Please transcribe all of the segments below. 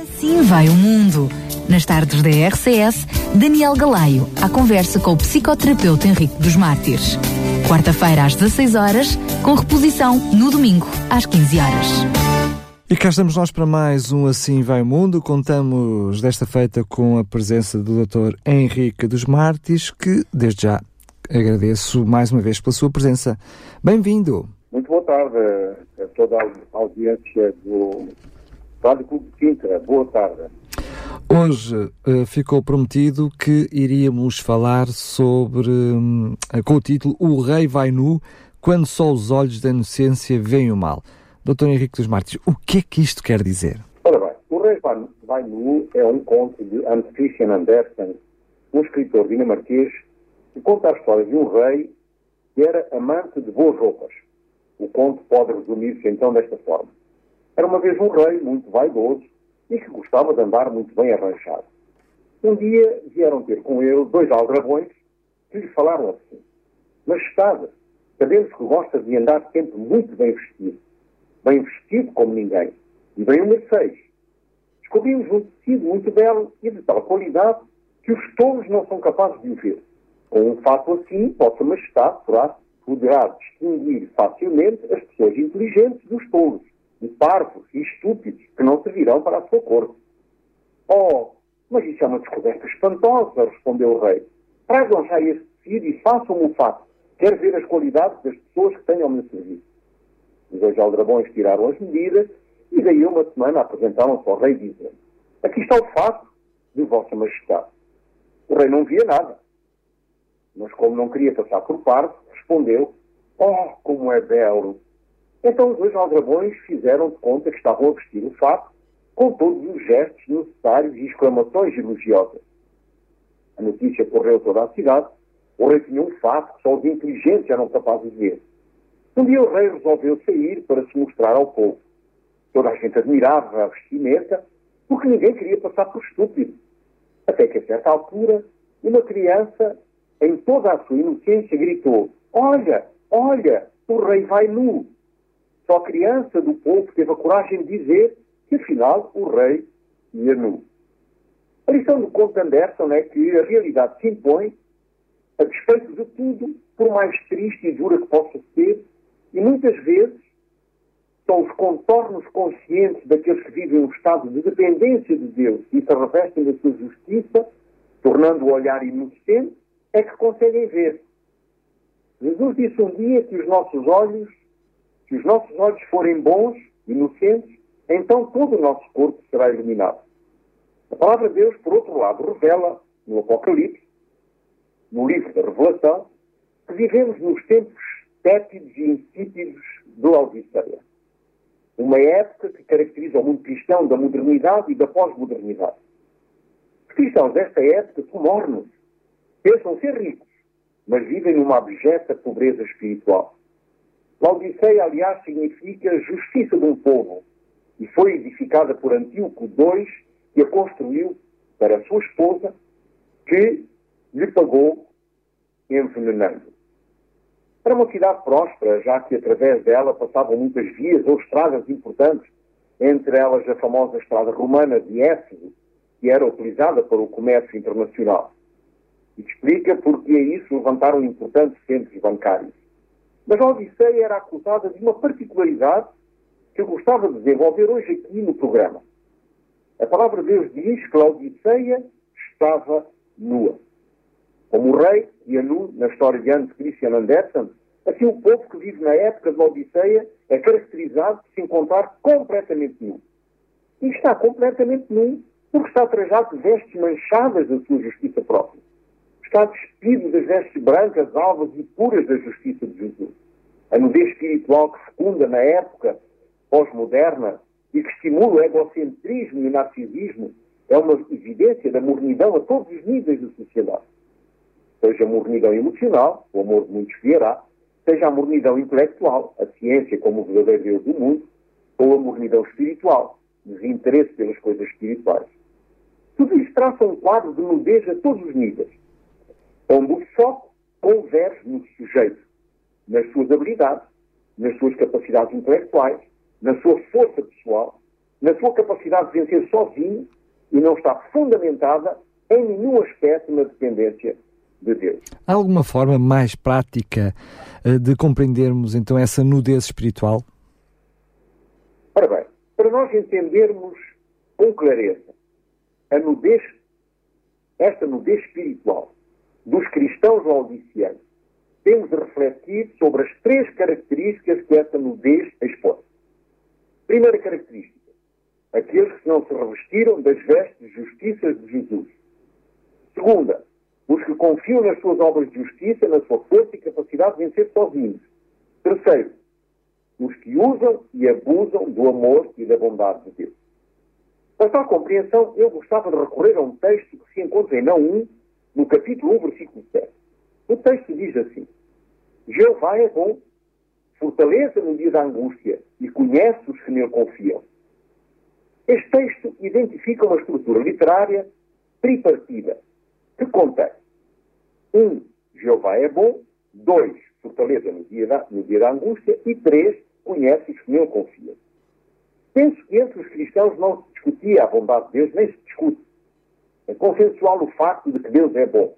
Assim vai o mundo. Nas tardes da RCS, Daniel Galaio, à conversa com o psicoterapeuta Henrique dos Mártires. Quarta-feira às 16 horas, com reposição no domingo às 15 horas. E cá estamos nós para mais um Assim Vai o Mundo. Contamos desta feita com a presença do Dr. Henrique dos Mártires, que desde já agradeço mais uma vez pela sua presença. Bem-vindo. Muito boa tarde a toda a audiência do Rádio Clube de Sintra. Boa tarde. Hoje uh, ficou prometido que iríamos falar sobre, um, com o título O Rei vai nu, quando só os olhos da inocência veem o mal. Doutor Henrique dos Mártires, o que é que isto quer dizer? Ora bem, O Rei vai, vai nu é um conto de Hans Christian Andersen, um escritor dinamarquês que conta a história de um rei que era amante de boas roupas. O conto pode resumir-se então desta forma. Era uma vez um rei muito vaidoso e que gostava de andar muito bem arranjado. Um dia vieram ter com ele dois aldrabões que lhe falaram assim: Majestade, sabemos que gosta de andar sempre muito bem vestido, bem vestido como ninguém, e bem o Mercedes. Descobrimos um tecido muito belo e de tal qualidade que os tolos não são capazes de o ver. Com um fato assim, Vossa Majestade poderá, poderá distinguir facilmente as pessoas inteligentes dos tolos e parvos e estúpidos que não servirão para a sua corte. Oh, mas isso é uma descoberta espantosa, respondeu o rei. Tragam já esse tecido e façam-me o fato. Quero ver as qualidades das pessoas que tenham meu serviço. Os dois aldrabões tiraram as medidas e daí uma semana apresentaram-se ao rei dizendo Aqui está o fato de Vossa Majestade. O rei não via nada. Mas como não queria passar por parte, respondeu Oh, como é belo! Então os dois aldrabões fizeram conta que estavam a vestir o fato com todos os gestos necessários e exclamações elogiosas. A notícia correu toda a cidade. O rei tinha um fato que só os inteligentes eram capazes de ver. Um dia o rei resolveu sair para se mostrar ao povo. Toda a gente admirava a vestimenta, porque ninguém queria passar por estúpido. Até que, a certa altura, uma criança, em toda a sua inocência, gritou: Olha, olha, o rei vai nu. Só a criança do povo teve a coragem de dizer que, afinal, o rei ia nu. A lição do conto de Anderson é que a realidade se impõe, a despeito de tudo, por mais triste e dura que possa ser, e muitas vezes são os contornos conscientes daqueles que vivem um estado de dependência de Deus e se revestem da sua justiça, tornando o olhar inocente, é que conseguem ver. Jesus disse um dia que os nossos olhos, se os nossos olhos forem bons, inocentes, então todo o nosso corpo será iluminado. A palavra de Deus, por outro lado, revela no Apocalipse, no livro da Revelação, que vivemos nos tempos tépidos e insípidos do Laodiceia. Uma época que caracteriza o mundo cristão da modernidade e da pós-modernidade. Os cristãos desta época são mornos, pensam ser ricos, mas vivem numa abjeta pobreza espiritual. Laodiceia, aliás, significa justiça de um povo e foi edificada por Antíoco II, que a construiu para sua esposa, que lhe pagou envenenando. Era uma cidade próspera, já que através dela passavam muitas vias ou estradas importantes, entre elas a famosa estrada romana de Éfeso, que era utilizada para o comércio internacional. E explica porque a isso levantaram importantes centros bancários. Mas a Odisseia era acusada de uma particularidade que eu gostava de desenvolver hoje aqui no programa. A palavra de Deus diz que a Odisseia estava nua. Como o rei ia nu na história de Hans Christian Andersen, assim o povo que vive na época da Odisseia é caracterizado por se encontrar completamente nu. E está completamente nu porque está trajado de vestes manchadas da sua justiça própria. Está despido das vestes brancas, alvas e puras da justiça de Jesus. A nudez espiritual que fecunda na época pós-moderna e que estimula o egocentrismo e o narcisismo é uma evidência da mornidão a todos os níveis da sociedade. Seja a mornidão emocional, o amor de muitos vierá, seja a mornidão intelectual, a ciência como o verdadeiro Deus do mundo, ou a mornidão espiritual, desinteresse pelas coisas espirituais. Tudo isto traça um quadro de nudez a todos os níveis, onde o foco converge no sujeito, nas suas habilidades, nas suas capacidades intelectuais, na sua força pessoal, na sua capacidade de vencer sozinho e não está fundamentada em nenhum aspecto na dependência de Deus. Há alguma forma mais prática uh, de compreendermos então essa nudez espiritual? Ora bem, para nós entendermos com clareza a nudez, esta nudez espiritual dos cristãos laodicianos, temos de refletir sobre as três características que esta nudez expõe. Primeira característica, aqueles que não se revestiram das vestes de justiça de Jesus. Segunda, os que confiam nas suas obras de justiça, na sua força e capacidade de vencer sozinhos. Terceiro, os que usam e abusam do amor e da bondade de Deus. Para tal compreensão, eu gostava de recorrer a um texto que se encontra em Não 1, no capítulo 1, versículo 7. O texto diz assim: Jeová é bom, fortaleza no dia da angústia e conhece os que nele confiam. Este texto identifica uma estrutura literária tripartida, que contém um, Jeová é bom, dois, fortaleza no dia da, no dia da angústia e três, conhece os que nele confiam. Penso que entre os cristãos não se discutia a bondade de Deus, nem se discute. É consensual o facto de que Deus é bom.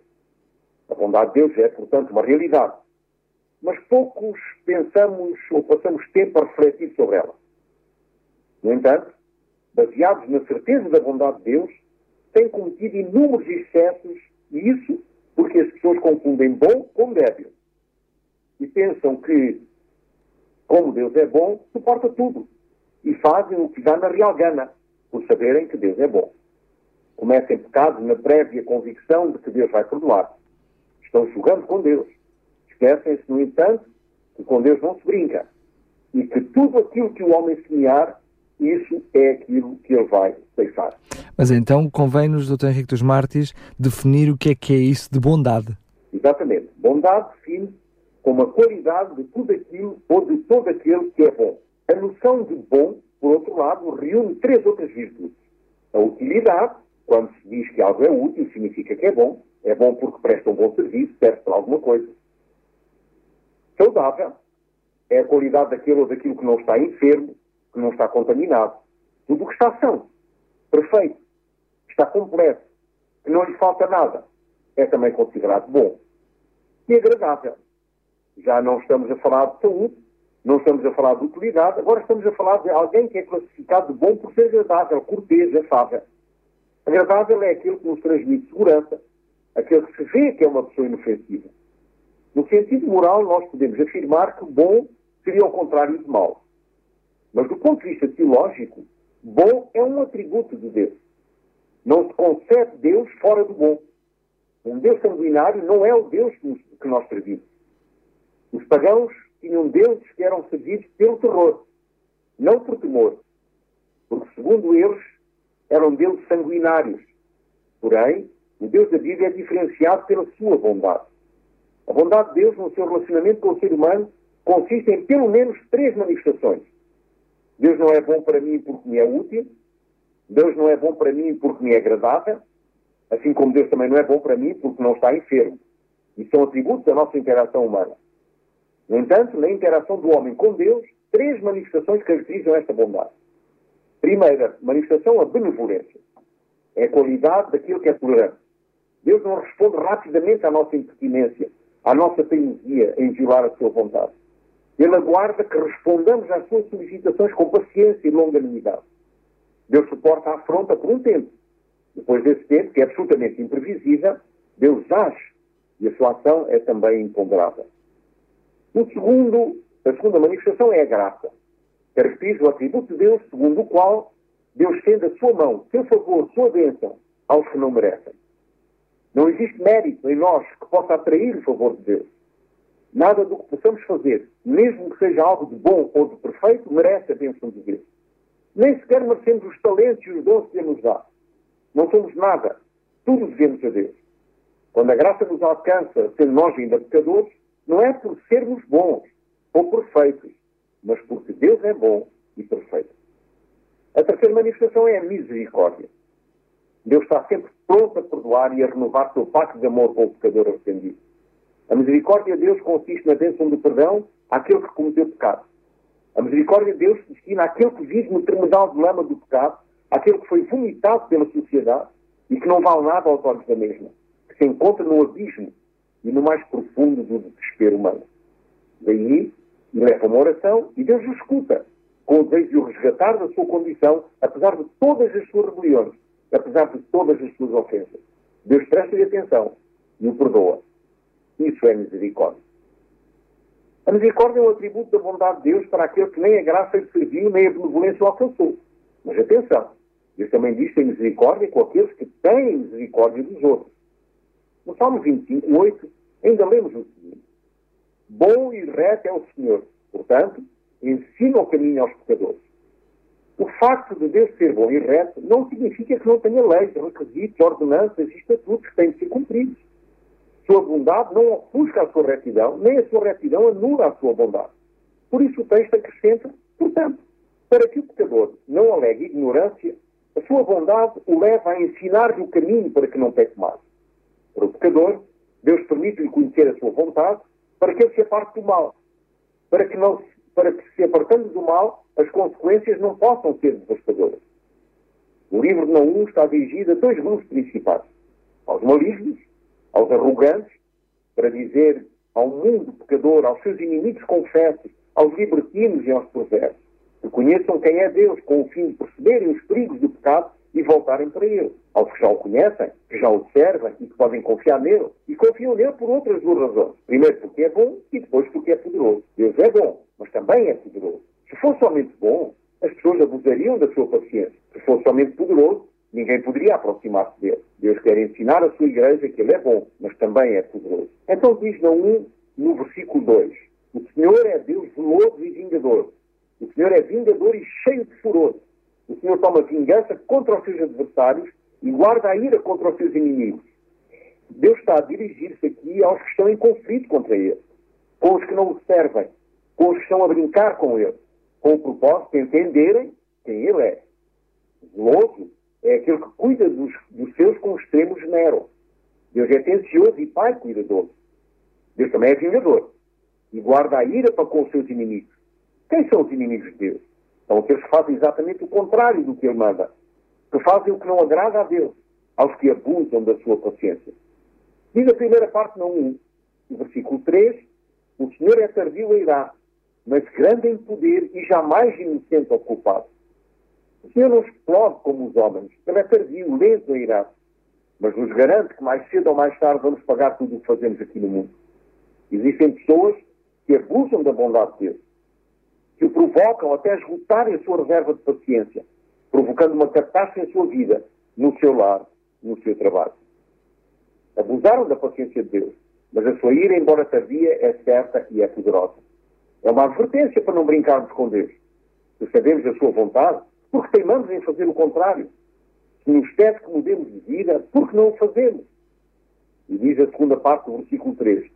A bondade de Deus é, portanto, uma realidade. Mas poucos pensamos ou passamos tempo a refletir sobre ela. No entanto, baseados na certeza da bondade de Deus, têm cometido inúmeros excessos, e isso porque as pessoas confundem bom com débil. E pensam que, como Deus é bom, suporta tudo. E fazem o que dá na real gana, por saberem que Deus é bom. Cometem pecados na prévia convicção de que Deus vai perdoar. Estão jogando com Deus. Esquecem-se, no entanto, que com Deus não se brinca. E que tudo aquilo que o homem semear isso é aquilo que ele vai ceifar. Mas então convém-nos, Dr. Henrique dos Mártires, definir o que é que é isso de bondade. Exatamente. Bondade define como a qualidade de tudo aquilo ou de todo aquele que é bom. A noção de bom, por outro lado, reúne três outras virtudes. A utilidade, quando se diz que algo é útil, significa que é bom. É bom porque presta um bom serviço, serve para alguma coisa. Saudável, é a qualidade daquele ou daquilo que não está enfermo, que não está contaminado. Tudo o que está são, perfeito, está completo, que não lhe falta nada, é também considerado bom e agradável. Já não estamos a falar de saúde, não estamos a falar de utilidade, agora estamos a falar de alguém que é classificado de bom por ser agradável, cortês, afável. Agradável é aquele que nos transmite segurança, aquele que se vê que é uma pessoa inofensiva. No sentido moral, nós podemos afirmar que bom seria o contrário de mau. Mas do ponto de vista teológico, bom é um atributo de Deus. Não se concebe Deus fora do bom. Um Deus sanguinário não é o Deus que nós servimos. Os pagãos tinham deuses que eram servidos pelo terror, não por temor. Porque, segundo eles, eram deuses sanguinários. Porém, o Deus da Bíblia é diferenciado pela sua bondade. A bondade de Deus no seu relacionamento com o ser humano consiste em pelo menos três manifestações. Deus não é bom para mim porque me é útil. Deus não é bom para mim porque me é agradável. Assim como Deus também não é bom para mim porque não está enfermo. E são atributos da nossa interação humana. No entanto, na interação do homem com Deus, três manifestações caracterizam esta bondade. Primeira manifestação, a benevolência. É a qualidade daquilo que é tolerante. Deus não responde rapidamente à nossa impertinência, à nossa teimosia em violar a sua vontade. Ele aguarda que respondamos às suas solicitações com paciência e longanimidade. Deus suporta a afronta por um tempo. Depois desse tempo, que é absolutamente imprevisível, Deus age e a sua ação é também imponderável. O segundo, a segunda manifestação é a graça. Caracteriza o atributo de Deus, segundo o qual Deus estende a sua mão, seu favor, sua bênção aos que não merecem. Não existe mérito em nós que possa atrair o favor de Deus. Nada do que possamos fazer, mesmo que seja algo de bom ou de perfeito, merece a bênção de Deus. Nem sequer merecemos os talentos e os dons que Ele nos dá. Não somos nada. Tudo devemos a Deus. Quando a graça nos alcança, sendo nós ainda pecadores, não é por sermos bons ou perfeitos, mas porque Deus é bom e perfeito. A terceira manifestação é a misericórdia. Deus está sempre pronto a perdoar e a renovar seu pacto de amor com o pecador arrependido. A misericórdia de Deus consiste na bênção do perdão àquele que cometeu pecado. A misericórdia de Deus se destina àquele que vive no terminal de lama do pecado, àquele que foi vomitado pela sociedade e que não vale nada aos olhos da mesma, que se encontra no abismo e no mais profundo do desespero humano. Daí, leva uma oração e Deus o escuta, com o desejo de o resgatar da sua condição, apesar de todas as suas rebeliões, apesar de todas as suas ofensas. Deus presta-lhe atenção e o perdoa. Isso é misericórdia. A misericórdia é um atributo da bondade de Deus para aquele que nem a graça lhe serviu, nem a benevolência o alcançou. Mas atenção, Deus também diz que tem misericórdia com aqueles que têm misericórdia dos outros. No Salmo 25, 8, ainda lemos o seguinte: Bom e reto é o Senhor, portanto, ensina o caminho aos pecadores. O facto de Deus ser bom e reto não significa que não tenha leis, requisitos, ordenanças e estatutos que têm de ser cumpridos. Sua bondade não ofusca a sua retidão, nem a sua retidão anula a sua bondade. Por isso o texto acrescenta, portanto, para que o pecador não alegue ignorância, a sua bondade o leva a ensinar-lhe o caminho para que não peque mais. Para o pecador, Deus permite-lhe conhecer a sua vontade para que ele se aparte do mal, para que, não, para que se apartando do mal, as consequências não possam ser devastadoras. O livro de Naum está dirigido a dois grupos principais, aos malignos aos arrogantes, para dizer ao mundo pecador, aos seus inimigos confessos, aos libertinos e aos perversos, que conheçam quem é Deus, com o fim de perceberem os perigos do pecado e voltarem para Ele. Aos que já o conhecem, que já o servem e que podem confiar nele. E confiam nele por outras duas razões. Primeiro porque é bom e depois porque é poderoso. Deus é bom, mas também é poderoso. Se fosse somente bom, as pessoas abusariam da sua paciência. Se fosse somente poderoso, Ninguém poderia aproximar-se dele. Deus quer ensinar a sua igreja que ele é bom, mas também é poderoso. Então diz Naum, no versículo 2, o Senhor é Deus zeloso e vingador. O Senhor é vingador e cheio de furor. O Senhor toma vingança contra os seus adversários e guarda a ira contra os seus inimigos. Deus está a dirigir-se aqui aos que estão em conflito contra ele, com os que não o servem, com os que estão a brincar com ele, com o propósito de entenderem quem ele é. Zeloso é aquele que cuida dos, dos seus com extremo esmero. Deus é atencioso e pai cuidadoso. Deus também é vingador e guarda a ira para com os seus inimigos. Quem são os inimigos de Deus? São aqueles que fazem exatamente o contrário do que Ele manda, que fazem o que não agrada a Deus, aos que abusam da sua paciência. Diz a primeira parte, não 1, no versículo 3, o Senhor é tardio a irar, mas grande em poder e jamais inocente ao culpado. O Senhor não explode como os homens. Ele é tardio, lento a irar. Mas nos garante que mais cedo ou mais tarde vamos pagar tudo o que fazemos aqui no mundo. Existem pessoas que abusam da bondade de Deus, que o provocam até esgotarem a sua reserva de paciência, provocando uma catástrofe em sua vida, no seu lar, no seu trabalho. Abusaram da paciência de Deus, mas a sua ira, embora tardia, é certa e é poderosa. É uma advertência para não brincarmos com Deus. Se sabemos a sua vontade, porque teimamos em fazer o contrário. Se nos pede que mudemos de vida, porque não o fazemos? E diz a segunda parte do versículo 3.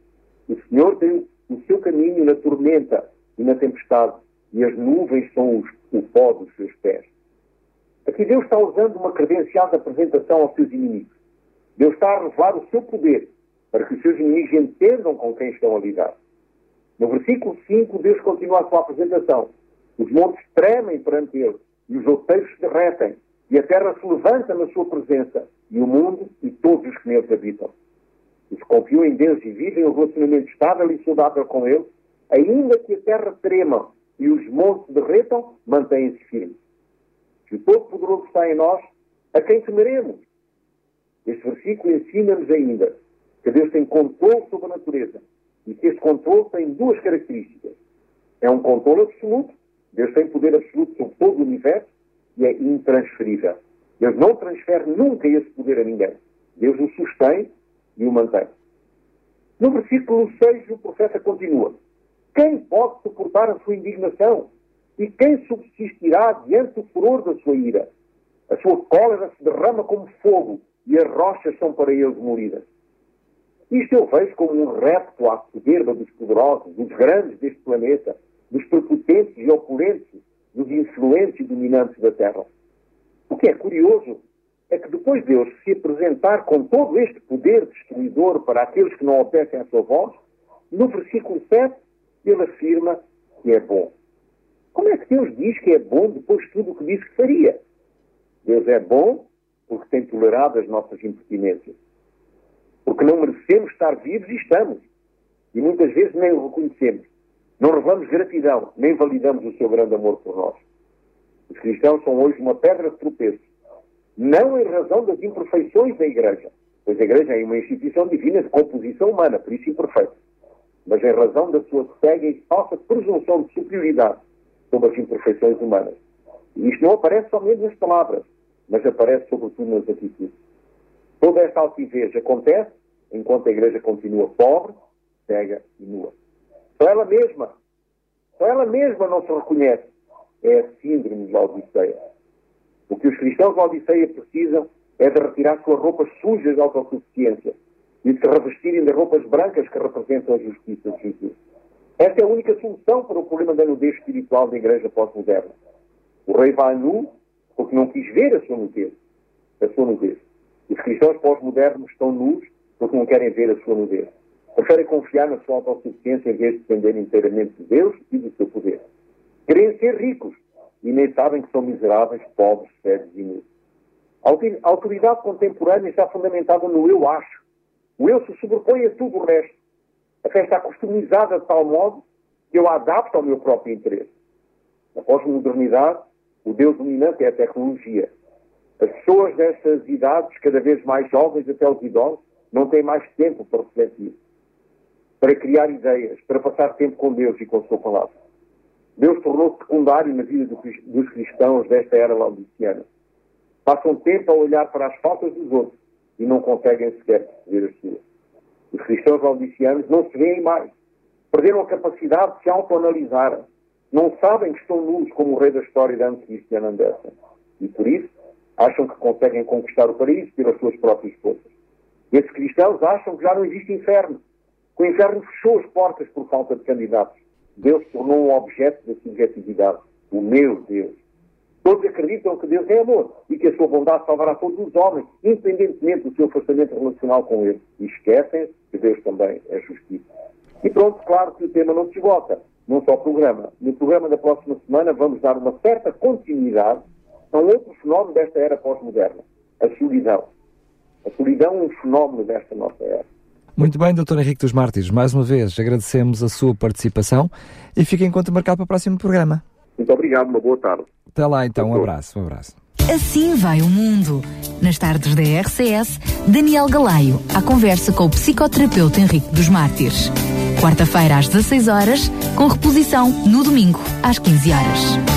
O Senhor tem o seu caminho na tormenta e na tempestade, e as nuvens são os, o pó dos seus pés. Aqui Deus está usando uma credenciada apresentação aos seus inimigos. Deus está a revelar o seu poder para que os seus inimigos entendam com quem estão a lidar. No versículo 5, Deus continua a sua apresentação. Os montes tremem perante ele e os outeiros se derretem, e a terra se levanta na sua presença, e o mundo e todos os que neles habitam. Os que confiam em Deus e vivem um relacionamento estável e saudável com Ele, ainda que a terra trema e os montes derretam, mantêm-se firmes. Se o Todo-Poderoso está em nós, a quem temeremos? Este versículo ensina-nos ainda que Deus tem controle sobre a natureza e que este controle tem duas características. É um controle absoluto Deus tem poder absoluto sobre todo o universo e é intransferível. Deus não transfere nunca esse poder a ninguém. Deus o sustém e o mantém. No versículo 6, o profeta continua: Quem pode suportar a sua indignação? E quem subsistirá diante do furor da sua ira? A sua cólera se derrama como fogo e as rochas são para ele demolidas. Isto eu vejo como um repto à soberba dos poderosos, dos grandes deste planeta, dos prepotentes e opulentos, dos influentes e dominantes da terra. O que é curioso é que depois de Deus se apresentar com todo este poder destruidor para aqueles que não obedecem à sua voz, no versículo 7, ele afirma que é bom. Como é que Deus diz que é bom depois de tudo o que disse que faria? Deus é bom porque tem tolerado as nossas impertinências. Porque não merecemos estar vivos e estamos. E muitas vezes nem o reconhecemos. Não revelamos gratidão, nem validamos o seu grande amor por nós. Os cristãos são hoje uma pedra de tropeço. Não em razão das imperfeições da Igreja, pois a Igreja é uma instituição divina de composição humana, por isso imperfeita, mas em razão da sua cega e falsa presunção de superioridade sobre as imperfeições humanas. E isto não aparece somente nas palavras, mas aparece sobretudo nas atitudes. Toda esta altivez acontece enquanto a Igreja continua pobre, cega e nua. Só ela mesma, só ela mesma não se reconhece. É a síndrome de Laodiceia. O que os cristãos de Laodiceia precisam é de retirar suas roupas sujas de autossuficiência e de se revestirem de roupas brancas que representam a justiça de Jesus. Esta é a única solução para o problema da nudez espiritual da Igreja pós-moderna. O rei vai nu porque não quis ver a sua nudez. A sua nudez. Os cristãos pós-modernos estão nus porque não querem ver a sua nudez. Preferem confiar na sua autossuficiência em vez de depender inteiramente de Deus e do seu poder. Querem ser ricos e nem sabem que são miseráveis, pobres, cegos e nus. A autoridade contemporânea está fundamentada no eu acho. O eu se sobrepõe a tudo o resto. A fé está customizada de tal modo que eu a adapto ao meu próprio interesse. Na pós-modernidade, o Deus dominante é a tecnologia. As pessoas destas idades, cada vez mais jovens, até os idosos, não têm mais tempo para refletir, para criar ideias, para passar tempo com Deus e com a sua palavra. Deus tornou-se secundário na vida dos cristãos desta era laodiciana. Passam tempo a olhar para as faltas dos outros e não conseguem sequer perceber as suas. Os cristãos laodicianos não se veem mais. Perderam a capacidade de se autoanalisar. Não sabem que estão nus como o rei da história da Christian Andersen. E por isso acham que conseguem conquistar o paraíso pelas suas próprias forças. Esses cristãos acham que já não existe inferno, que o inferno fechou as portas por falta de candidatos. Deus tornou um objeto da subjetividade. O meu Deus. Todos acreditam que Deus é amor e que a sua bondade salvará todos os homens, independentemente do seu afastamento relacional com Ele. E esquecem que Deus também é justiça. E pronto, claro que o tema não se esgota num só programa. No programa da próxima semana vamos dar uma certa continuidade a um outro fenómeno desta era pós-moderna, a solidão. A solidão é um fenómeno desta nossa era. Muito bem, Dr. Henrique dos Mártires, mais uma vez agradecemos a sua participação e fica em conta marcado para o próximo programa. Muito obrigado, uma boa tarde. Até lá então, um abraço, um abraço. Assim vai o mundo. Nas tardes da RCS, Daniel Galaio, à conversa com o psicoterapeuta Henrique dos Mártires. Quarta-feira às 16 horas, com reposição no domingo às 15 horas.